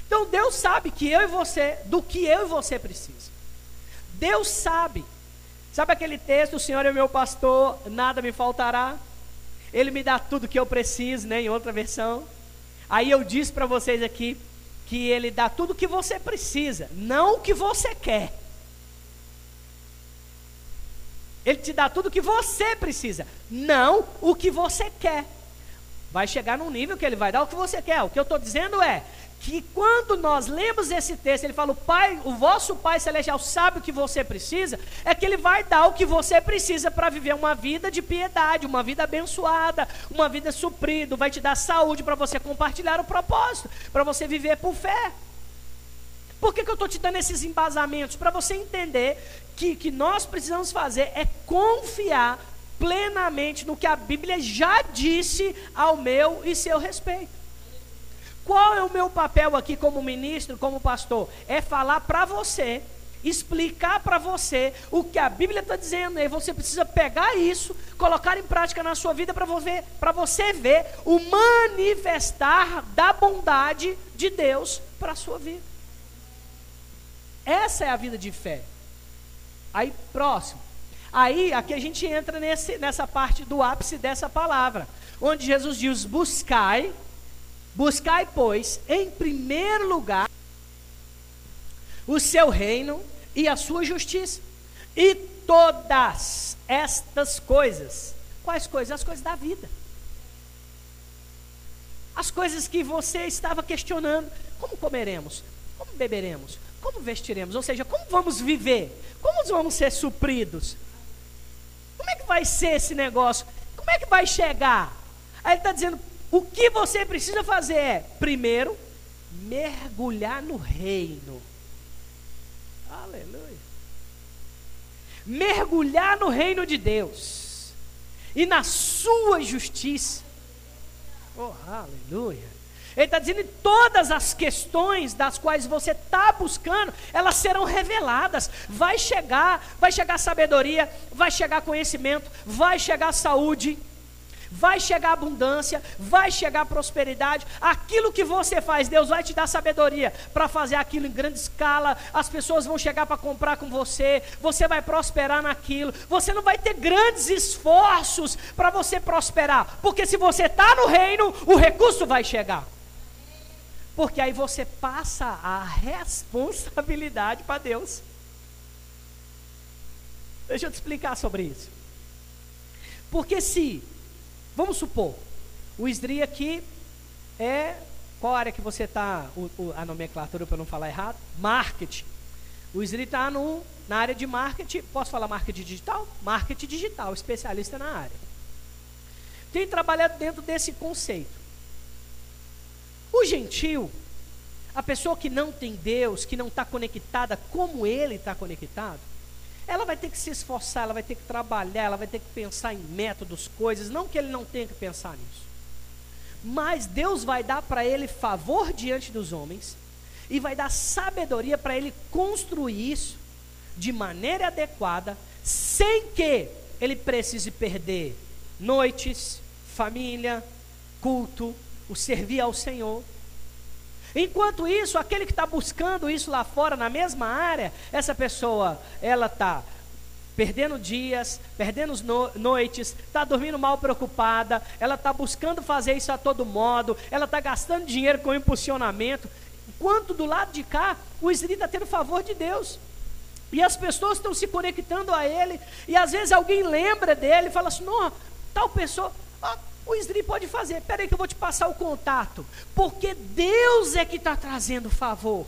Então Deus sabe que eu e você, do que eu e você precisa. Deus sabe Sabe aquele texto, o Senhor é meu pastor, nada me faltará? Ele me dá tudo que eu preciso, né? Em outra versão. Aí eu disse para vocês aqui que ele dá tudo o que você precisa, não o que você quer. Ele te dá tudo o que você precisa, não o que você quer. Vai chegar num nível que ele vai dar o que você quer. O que eu estou dizendo é que quando nós lemos esse texto, ele fala: o Pai, o vosso Pai Celestial sabe o que você precisa, é que ele vai dar o que você precisa para viver uma vida de piedade, uma vida abençoada, uma vida suprida, vai te dar saúde para você compartilhar o propósito, para você viver por fé. Por que, que eu estou te dando esses embasamentos? Para você entender que que nós precisamos fazer é confiar plenamente no que a Bíblia já disse ao meu e seu respeito. Qual é o meu papel aqui como ministro, como pastor? É falar para você, explicar para você o que a Bíblia está dizendo. E você precisa pegar isso, colocar em prática na sua vida para você, ver o manifestar da bondade de Deus para a sua vida. Essa é a vida de fé. Aí, próximo. Aí, aqui a gente entra nesse, nessa parte do ápice dessa palavra, onde Jesus diz: buscai Buscai, pois, em primeiro lugar o seu reino e a sua justiça, e todas estas coisas, quais coisas? As coisas da vida. As coisas que você estava questionando: como comeremos? Como beberemos? Como vestiremos? Ou seja, como vamos viver? Como vamos ser supridos? Como é que vai ser esse negócio? Como é que vai chegar? Aí ele está dizendo: o que você precisa fazer é, primeiro, mergulhar no reino. Aleluia. Mergulhar no reino de Deus e na sua justiça. Oh, aleluia. Ele está dizendo que todas as questões das quais você está buscando, elas serão reveladas. Vai chegar, vai chegar sabedoria, vai chegar conhecimento, vai chegar saúde vai chegar abundância, vai chegar prosperidade. Aquilo que você faz, Deus vai te dar sabedoria para fazer aquilo em grande escala. As pessoas vão chegar para comprar com você, você vai prosperar naquilo. Você não vai ter grandes esforços para você prosperar, porque se você está no reino, o recurso vai chegar. Porque aí você passa a responsabilidade para Deus. Deixa eu te explicar sobre isso. Porque se Vamos supor, o SDRI aqui é. Qual área que você está, a nomenclatura para não falar errado? Marketing. O SDRI está na área de marketing. Posso falar marketing digital? Marketing digital, especialista na área. Tem trabalhado dentro desse conceito. O gentil, a pessoa que não tem Deus, que não está conectada como ele está conectado, ela vai ter que se esforçar, ela vai ter que trabalhar, ela vai ter que pensar em métodos, coisas, não que ele não tenha que pensar nisso. Mas Deus vai dar para ele favor diante dos homens e vai dar sabedoria para ele construir isso de maneira adequada, sem que ele precise perder noites, família, culto, o servir ao Senhor. Enquanto isso, aquele que está buscando isso lá fora, na mesma área, essa pessoa, ela está perdendo dias, perdendo no noites, está dormindo mal preocupada, ela está buscando fazer isso a todo modo, ela está gastando dinheiro com impulsionamento, enquanto do lado de cá, o Isri está tendo favor de Deus. E as pessoas estão se conectando a ele, e às vezes alguém lembra dele e fala assim: não, tal pessoa, o Isdri pode fazer. Espera aí que eu vou te passar o contato. Porque Deus é que está trazendo favor.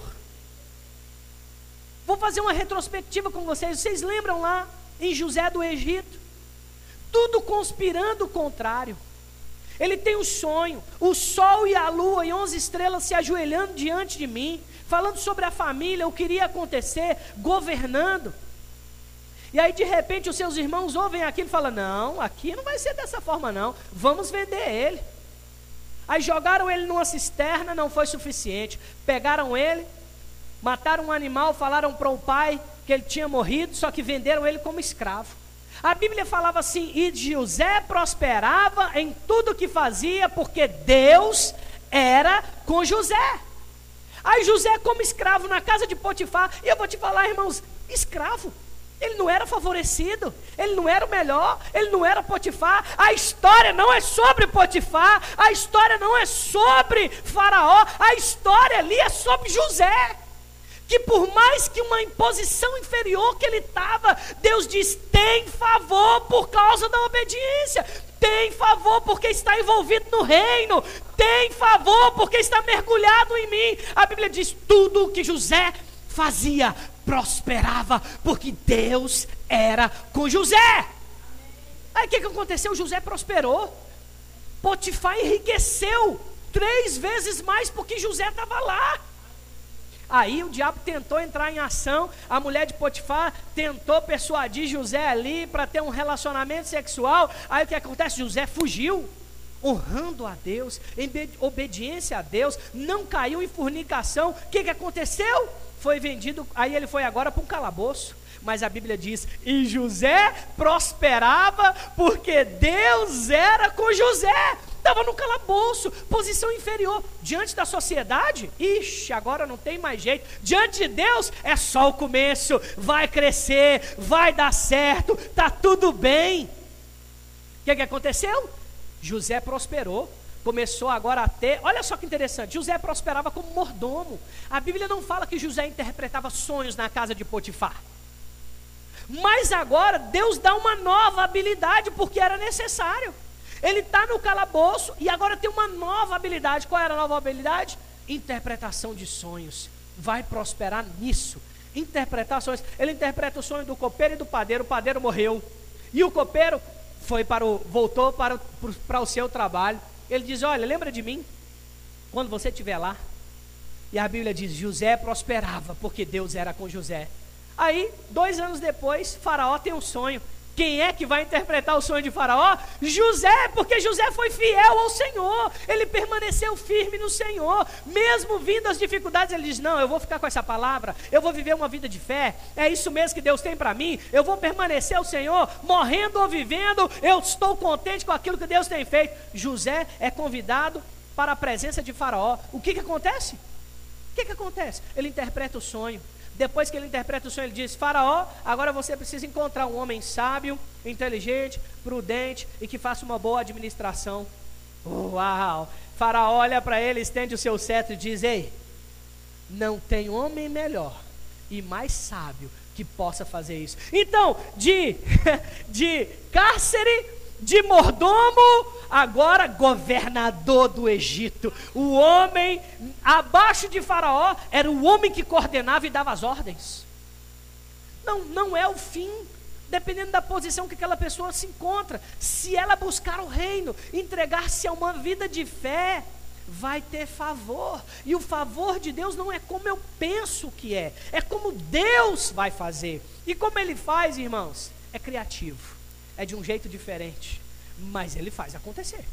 Vou fazer uma retrospectiva com vocês. Vocês lembram lá em José do Egito? Tudo conspirando o contrário. Ele tem um sonho, o sol e a lua e onze estrelas se ajoelhando diante de mim, falando sobre a família, o que iria acontecer, governando. E aí de repente os seus irmãos ouvem aquilo e falam: Não, aqui não vai ser dessa forma, não. Vamos vender ele. Aí jogaram ele numa cisterna, não foi suficiente. Pegaram ele, mataram um animal, falaram para o pai que ele tinha morrido, só que venderam ele como escravo. A Bíblia falava assim: e José prosperava em tudo que fazia, porque Deus era com José. Aí José, como escravo na casa de Potifar, e eu vou te falar, irmãos, escravo. Ele não era favorecido, ele não era o melhor, ele não era Potifar. A história não é sobre Potifar, a história não é sobre Faraó, a história ali é sobre José. Que por mais que uma imposição inferior que ele estava, Deus diz: tem favor por causa da obediência, tem favor porque está envolvido no reino, tem favor porque está mergulhado em mim. A Bíblia diz: tudo que José fazia prosperava, porque Deus era com José. Aí o que, que aconteceu? José prosperou. Potifar enriqueceu três vezes mais porque José estava lá. Aí o diabo tentou entrar em ação, a mulher de Potifar tentou persuadir José ali para ter um relacionamento sexual. Aí o que acontece? José fugiu, honrando a Deus, em obediência a Deus, não caiu em fornicação. O que, que aconteceu? Foi vendido, aí ele foi agora para um calabouço. Mas a Bíblia diz: e José prosperava porque Deus era com José. Estava no calabouço, posição inferior. Diante da sociedade, ixi, agora não tem mais jeito. Diante de Deus, é só o começo. Vai crescer, vai dar certo, está tudo bem. O que, que aconteceu? José prosperou começou agora a ter. Olha só que interessante: José prosperava como mordomo. A Bíblia não fala que José interpretava sonhos na casa de Potifar. Mas agora Deus dá uma nova habilidade, porque era necessário. Ele está no calabouço e agora tem uma nova habilidade. Qual era a nova habilidade? Interpretação de sonhos. Vai prosperar nisso. Interpretar sonhos. Ele interpreta o sonho do copeiro e do padeiro. O padeiro morreu. E o copeiro foi para o, voltou para para o seu trabalho. Ele diz: Olha, lembra de mim? Quando você estiver lá. E a Bíblia diz: José prosperava, porque Deus era com José. Aí, dois anos depois, Faraó tem um sonho. Quem é que vai interpretar o sonho de Faraó? José, porque José foi fiel ao Senhor, ele permaneceu firme no Senhor, mesmo vindo as dificuldades, ele diz: Não, eu vou ficar com essa palavra, eu vou viver uma vida de fé, é isso mesmo que Deus tem para mim, eu vou permanecer ao Senhor, morrendo ou vivendo, eu estou contente com aquilo que Deus tem feito. José é convidado para a presença de Faraó, o que, que acontece? O que, que acontece? Ele interpreta o sonho, depois que ele interpreta o sonho, ele diz: Faraó, agora você precisa encontrar um homem sábio, inteligente, prudente e que faça uma boa administração. Uau! Faraó olha para ele, estende o seu cetro e diz: Ei, não tem homem melhor e mais sábio que possa fazer isso. Então, de, de cárcere de mordomo, agora governador do Egito. O homem abaixo de Faraó era o homem que coordenava e dava as ordens. Não, não é o fim, dependendo da posição que aquela pessoa se encontra. Se ela buscar o reino, entregar-se a uma vida de fé, vai ter favor. E o favor de Deus não é como eu penso que é, é como Deus vai fazer. E como ele faz, irmãos? É criativo é de um jeito diferente, mas ele faz acontecer.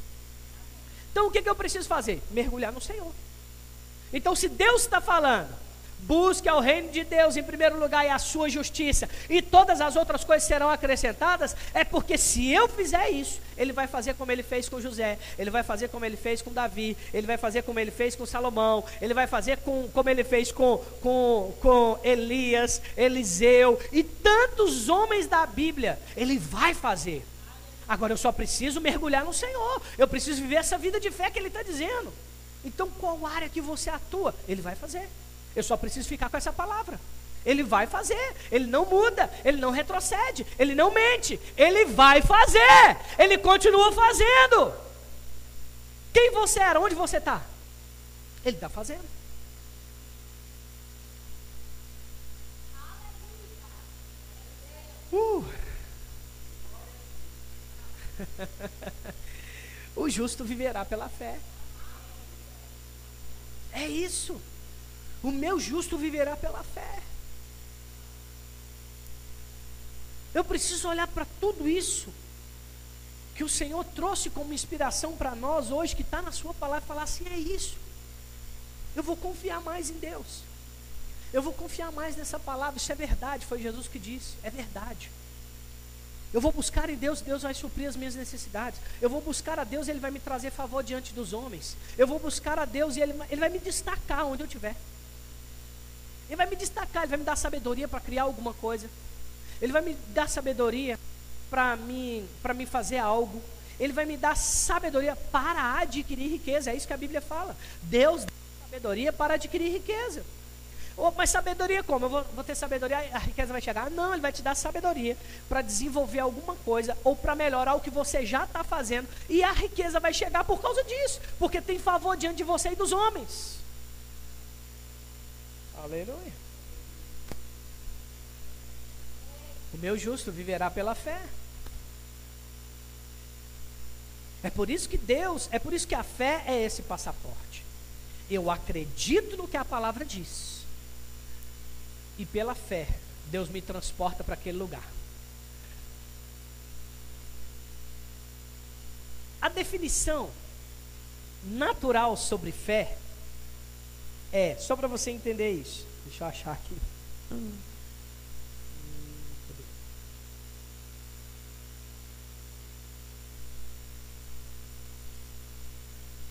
Então o que, que eu preciso fazer? Mergulhar no Senhor. Então, se Deus está falando, busque ao reino de Deus em primeiro lugar e a sua justiça, e todas as outras coisas serão acrescentadas, é porque se eu fizer isso, ele vai fazer como ele fez com José, ele vai fazer como ele fez com Davi, ele vai fazer como ele fez com Salomão, ele vai fazer com, como ele fez com, com, com Elias, Eliseu e tantos homens da Bíblia, ele vai fazer. Agora eu só preciso mergulhar no Senhor, eu preciso viver essa vida de fé que ele está dizendo. Então, qual área que você atua? Ele vai fazer. Eu só preciso ficar com essa palavra. Ele vai fazer, ele não muda, ele não retrocede, ele não mente, ele vai fazer, ele continua fazendo. Quem você era? Onde você está? Ele está fazendo. Uh. o justo viverá pela fé. É isso. O meu justo viverá pela fé. Eu preciso olhar para tudo isso que o Senhor trouxe como inspiração para nós hoje, que está na Sua palavra, e falar assim: é isso. Eu vou confiar mais em Deus. Eu vou confiar mais nessa palavra. Isso é verdade, foi Jesus que disse. É verdade. Eu vou buscar em Deus, Deus vai suprir as minhas necessidades. Eu vou buscar a Deus, Ele vai me trazer favor diante dos homens. Eu vou buscar a Deus e Ele, Ele vai me destacar onde eu estiver. Ele vai me destacar, Ele vai me dar sabedoria para criar alguma coisa. Ele vai me dar sabedoria para mim, para me fazer algo. Ele vai me dar sabedoria para adquirir riqueza. É isso que a Bíblia fala. Deus dá sabedoria para adquirir riqueza. Oh, mas sabedoria como? Eu vou, vou, ter sabedoria, a riqueza vai chegar? Não, ele vai te dar sabedoria para desenvolver alguma coisa ou para melhorar o que você já está fazendo. E a riqueza vai chegar por causa disso, porque tem favor diante de você e dos homens. Aleluia. O meu justo viverá pela fé. É por isso que Deus, é por isso que a fé é esse passaporte. Eu acredito no que a palavra diz. E pela fé, Deus me transporta para aquele lugar. A definição natural sobre fé é, só para você entender isso. Deixa eu achar aqui.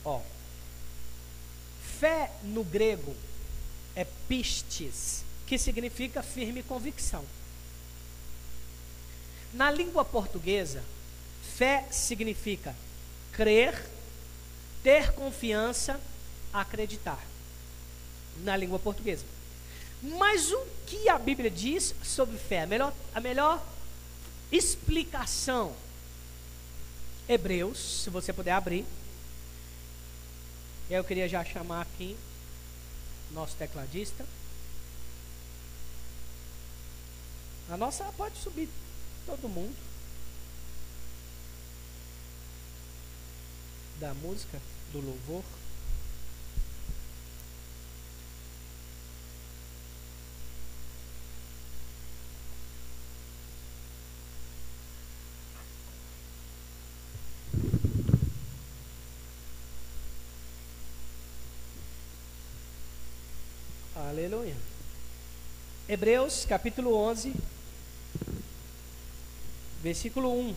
Ó, fé no grego é pistes, que significa firme convicção. Na língua portuguesa, fé significa crer, ter confiança, acreditar. Na língua portuguesa. Mas o que a Bíblia diz sobre fé? A melhor, a melhor explicação. Hebreus, se você puder abrir. E eu queria já chamar aqui nosso tecladista. A nossa pode subir todo mundo. Da música, do louvor. Aleluia. Hebreus capítulo 11, versículo 1.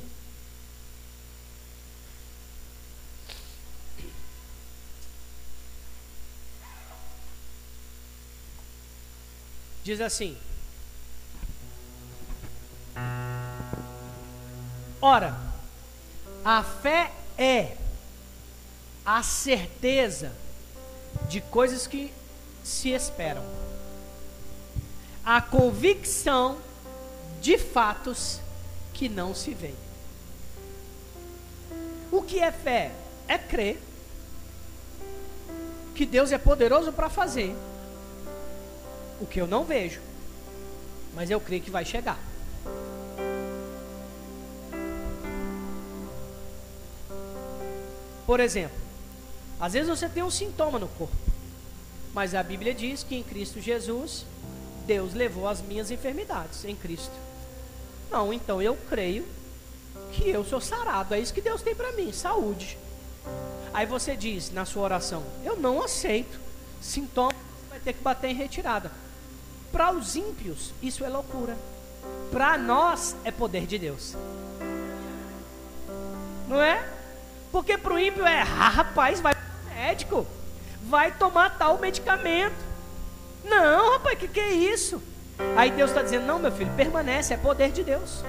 Diz assim: Ora, a fé é a certeza de coisas que se esperam. A convicção de fatos que não se veem. O que é fé? É crer que Deus é poderoso para fazer o que eu não vejo, mas eu creio que vai chegar. Por exemplo, às vezes você tem um sintoma no corpo. Mas a Bíblia diz que em Cristo Jesus, Deus levou as minhas enfermidades em Cristo. Não, então eu creio que eu sou sarado. É isso que Deus tem para mim, saúde. Aí você diz na sua oração: Eu não aceito. Sintoma vai ter que bater em retirada. Para os ímpios, isso é loucura. Para nós, é poder de Deus. Não é? Porque para o ímpio é, ah, rapaz, vai para médico vai tomar tal medicamento. Não, rapaz, que que é isso? Aí Deus está dizendo: não, meu filho, permanece, é poder de Deus.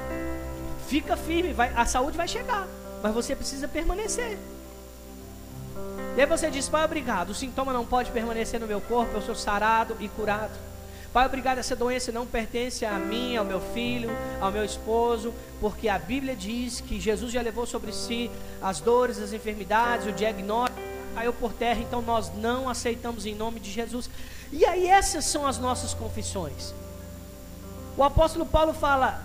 Fica firme, vai, a saúde vai chegar, mas você precisa permanecer. E aí você diz: Pai, obrigado, o sintoma não pode permanecer no meu corpo, eu sou sarado e curado. Pai, obrigado, essa doença não pertence a mim, ao meu filho, ao meu esposo, porque a Bíblia diz que Jesus já levou sobre si as dores, as enfermidades, o diagnóstico caiu por terra, então nós não aceitamos em nome de Jesus. E aí, essas são as nossas confissões. O apóstolo Paulo fala: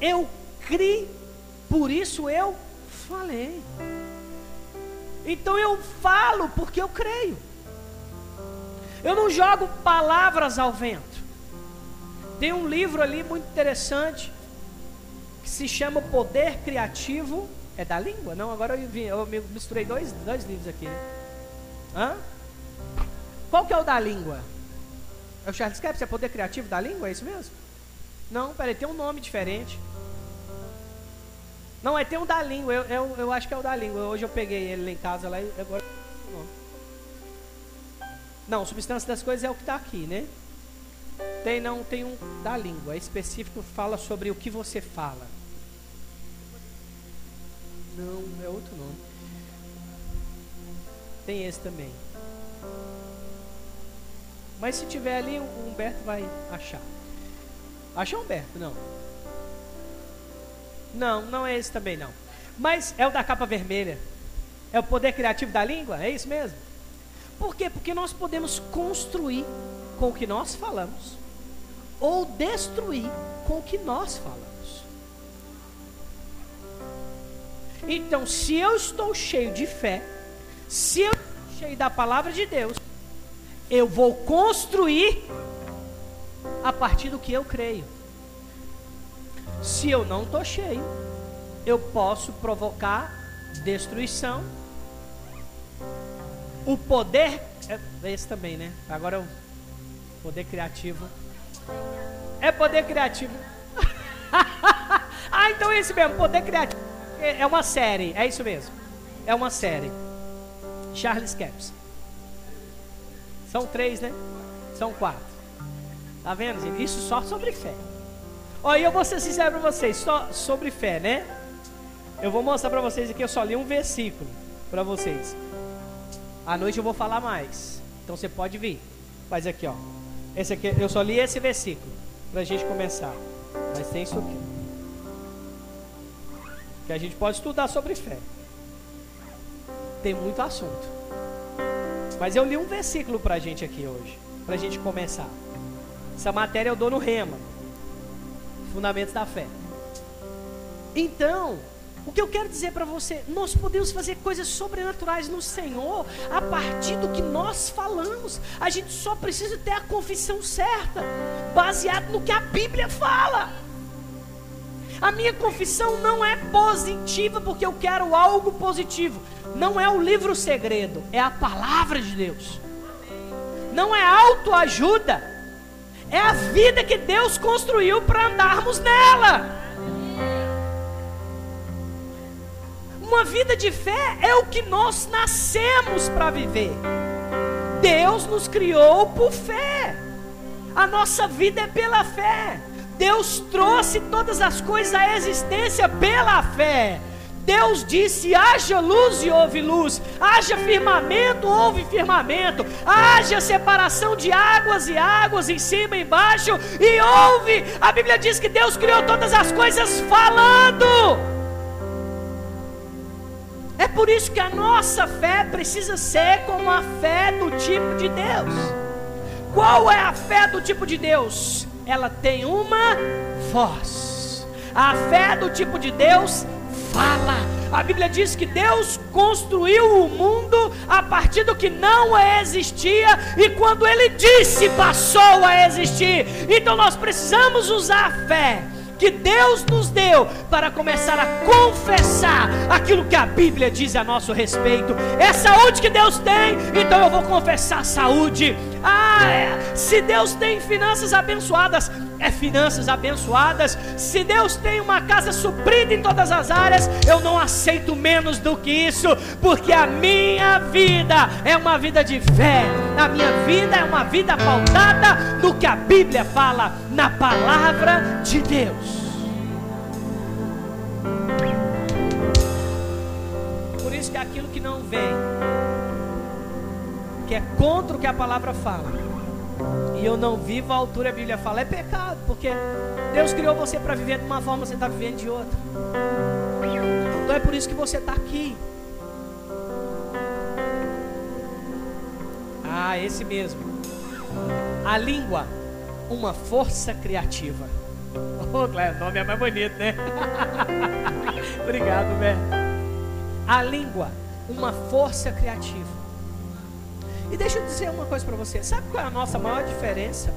Eu criei, por isso eu falei. Então eu falo porque eu creio. Eu não jogo palavras ao vento. Tem um livro ali muito interessante que se chama Poder Criativo é da língua? Não, agora eu, eu misturei dois, dois livros aqui. Né? Hã? Qual que é o da língua? É o Charles Capps? É poder criativo da língua? É isso mesmo? Não, peraí, tem um nome diferente. Não, é tem um da língua. Eu, eu, eu acho que é o da língua. Hoje eu peguei ele lá em casa lá e agora. Não, substância das coisas é o que está aqui, né? Tem não, tem um da língua, é específico, fala sobre o que você fala. Não, é outro nome. Tem esse também. Mas se tiver ali, o Humberto vai achar. Achou Humberto? Não. Não, não é esse também não. Mas é o da capa vermelha. É o poder criativo da língua? É isso mesmo? Por quê? Porque nós podemos construir com o que nós falamos ou destruir com o que nós falamos. Então, se eu estou cheio de fé, se eu cheio da palavra de Deus, eu vou construir a partir do que eu creio. Se eu não estou cheio, eu posso provocar destruição. O poder, é esse também, né? Agora é o poder criativo. É poder criativo. ah, então é esse mesmo, poder criativo. É uma série, é isso mesmo. É uma série. Charles Caps. São três, né? São quatro. Tá vendo, gente? Isso só sobre fé. Olha, eu vou ser sincero para vocês, só sobre fé, né? Eu vou mostrar para vocês aqui, eu só li um versículo para vocês. À noite eu vou falar mais. Então você pode vir. Mas aqui, ó. Esse aqui, eu só li esse versículo para a gente começar. Mas tem isso aqui. Que a gente pode estudar sobre fé. Tem muito assunto. Mas eu li um versículo para a gente aqui hoje, para a gente começar. Essa matéria eu dou no Rema, Fundamentos da Fé. Então, o que eu quero dizer para você, nós podemos fazer coisas sobrenaturais no Senhor a partir do que nós falamos. A gente só precisa ter a confissão certa, baseado no que a Bíblia fala. A minha confissão não é positiva porque eu quero algo positivo. Não é o livro segredo, é a palavra de Deus. Não é autoajuda, é a vida que Deus construiu para andarmos nela. Uma vida de fé é o que nós nascemos para viver. Deus nos criou por fé. A nossa vida é pela fé. Deus trouxe todas as coisas à existência pela fé. Deus disse: haja luz e houve luz, haja firmamento, houve firmamento, haja separação de águas e águas em cima e embaixo, e houve. A Bíblia diz que Deus criou todas as coisas falando. É por isso que a nossa fé precisa ser como a fé do tipo de Deus. Qual é a fé do tipo de Deus? Ela tem uma voz. A fé do tipo de Deus fala. A Bíblia diz que Deus construiu o mundo a partir do que não existia e quando ele disse passou a existir. Então nós precisamos usar a fé que Deus nos deu para começar a confessar aquilo que a Bíblia diz a nosso respeito. É saúde que Deus tem, então eu vou confessar saúde. Ah, é. se Deus tem finanças abençoadas, é finanças abençoadas. Se Deus tem uma casa suprida em todas as áreas, eu não aceito menos do que isso, porque a minha vida é uma vida de fé. A minha vida é uma vida pautada no que a Bíblia fala, na palavra de Deus. Por isso que aquilo que não vem, que é contra o que a palavra fala, e eu não vivo a altura, a Bíblia fala, é pecado, porque Deus criou você para viver de uma forma, você está vivendo de outra. Então é por isso que você está aqui. Ah, esse mesmo. A língua, uma força criativa. Oh, Cléo, o nome é mais bonito, né? Obrigado, velho. A língua, uma força criativa. E deixa eu dizer uma coisa para você: sabe qual é a nossa maior diferença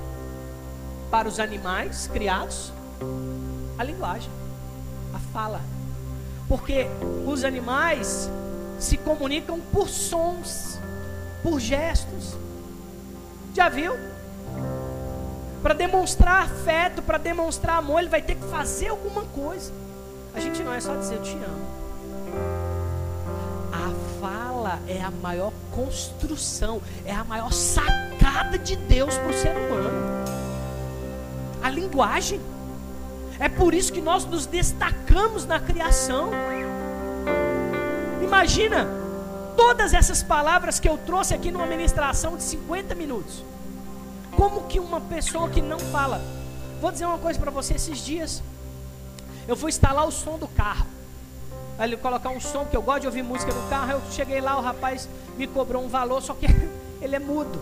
para os animais criados? A linguagem, a fala. Porque os animais se comunicam por sons, por gestos. Já viu? Para demonstrar afeto, para demonstrar amor, ele vai ter que fazer alguma coisa. A gente não é só dizer eu te amo fala é a maior construção, é a maior sacada de Deus para o ser humano. linguagem. É por isso que nós nos destacamos na criação. Imagina todas essas palavras que eu trouxe aqui numa ministração de 50 minutos. Como que uma pessoa que não fala. Vou dizer uma coisa para você esses dias. Eu fui instalar o som do carro. Aí ele colocar um som, que eu gosto de ouvir música no carro. Eu cheguei lá, o rapaz me cobrou um valor, só que ele é mudo.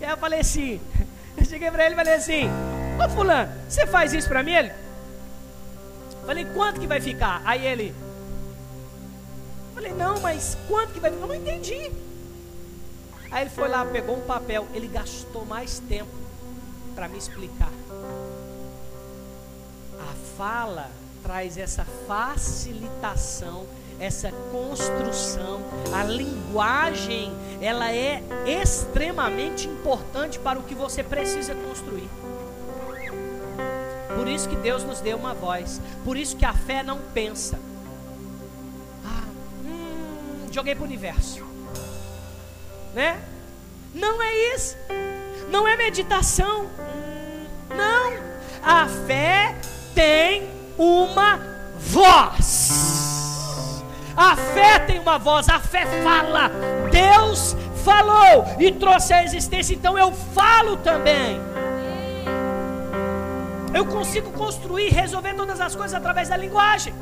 E aí eu falei assim, eu cheguei para ele e falei assim, ô fulano, você faz isso para mim? Ele, falei, quanto que vai ficar? Aí ele, falei, não, mas quanto que vai ficar? Eu não entendi. Aí ele foi lá, pegou um papel, ele gastou mais tempo para me explicar. A fala traz essa facilitação, essa construção. A linguagem, ela é extremamente importante para o que você precisa construir. Por isso que Deus nos deu uma voz. Por isso que a fé não pensa. Ah, hum, joguei para o universo. Né? Não é isso. Não é meditação. Não. A fé tem uma voz. A fé tem uma voz, a fé fala. Deus falou e trouxe a existência, então eu falo também. Eu consigo construir, resolver todas as coisas através da linguagem.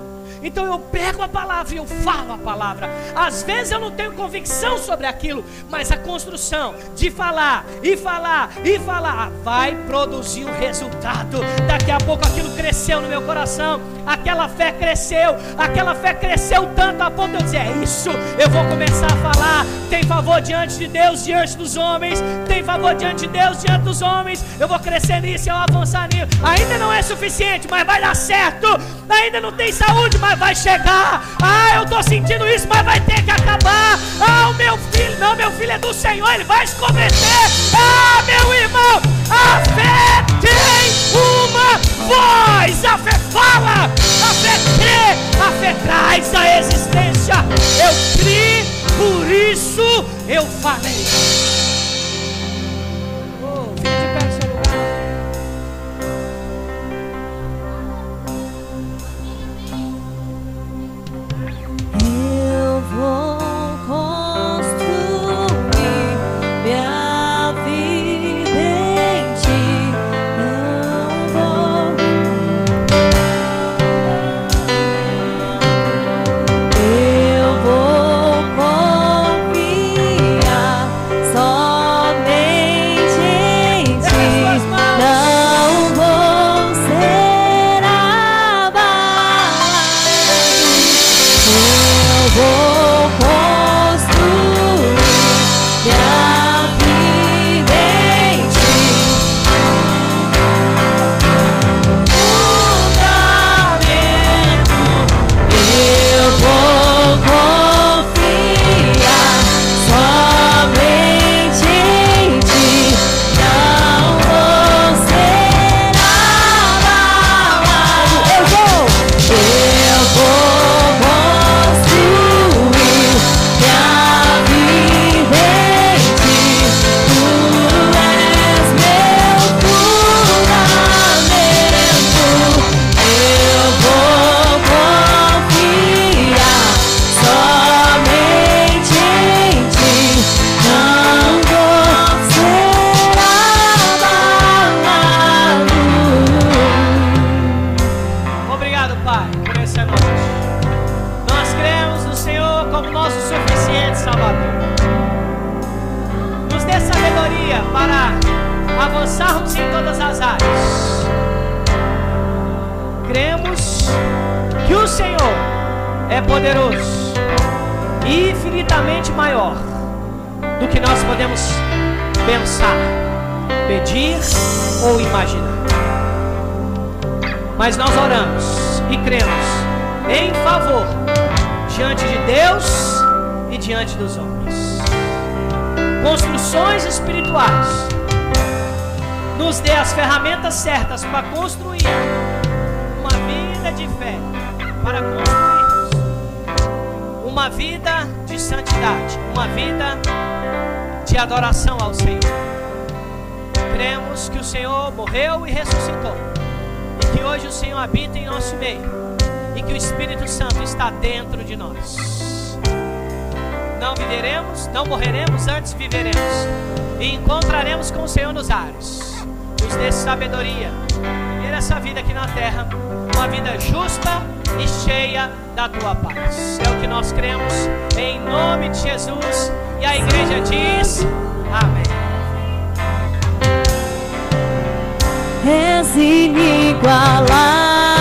Então eu pego a palavra e eu falo a palavra. Às vezes eu não tenho convicção sobre aquilo, mas a construção de falar e falar e falar vai produzir um resultado. Daqui a pouco aquilo cresceu no meu coração, aquela fé cresceu, aquela fé cresceu tanto a ponto de eu dizer: é isso, eu vou começar a falar. Tem favor diante de Deus, diante dos homens, tem favor diante de Deus, diante dos homens. Eu vou crescer nisso, eu vou avançar nisso. Ainda não é suficiente, mas vai dar certo. Ainda não tem saúde, mas vai chegar. Ah, eu estou sentindo isso, mas vai ter que acabar. Ah, o meu filho, não, meu filho é do Senhor, ele vai se. Ah, meu irmão, a fé tem uma voz, a fé fala, a fé crê, a fé traz a existência. Eu criei, por isso eu falei. diante dos homens. Construções espirituais. Nos dê as ferramentas certas para construir uma vida de fé, para construirmos uma vida de santidade, uma vida de adoração ao Senhor. Cremos que o Senhor morreu e ressuscitou, e que hoje o Senhor habita em nosso meio, e que o Espírito Santo está dentro de nós. Não viveremos, não morreremos, antes viveremos, e encontraremos com o Senhor nos ares. Nos dê sabedoria, viver essa vida aqui na terra, uma vida justa e cheia da tua paz. É o que nós cremos, em nome de Jesus. E a igreja diz: Amém. És inigualável,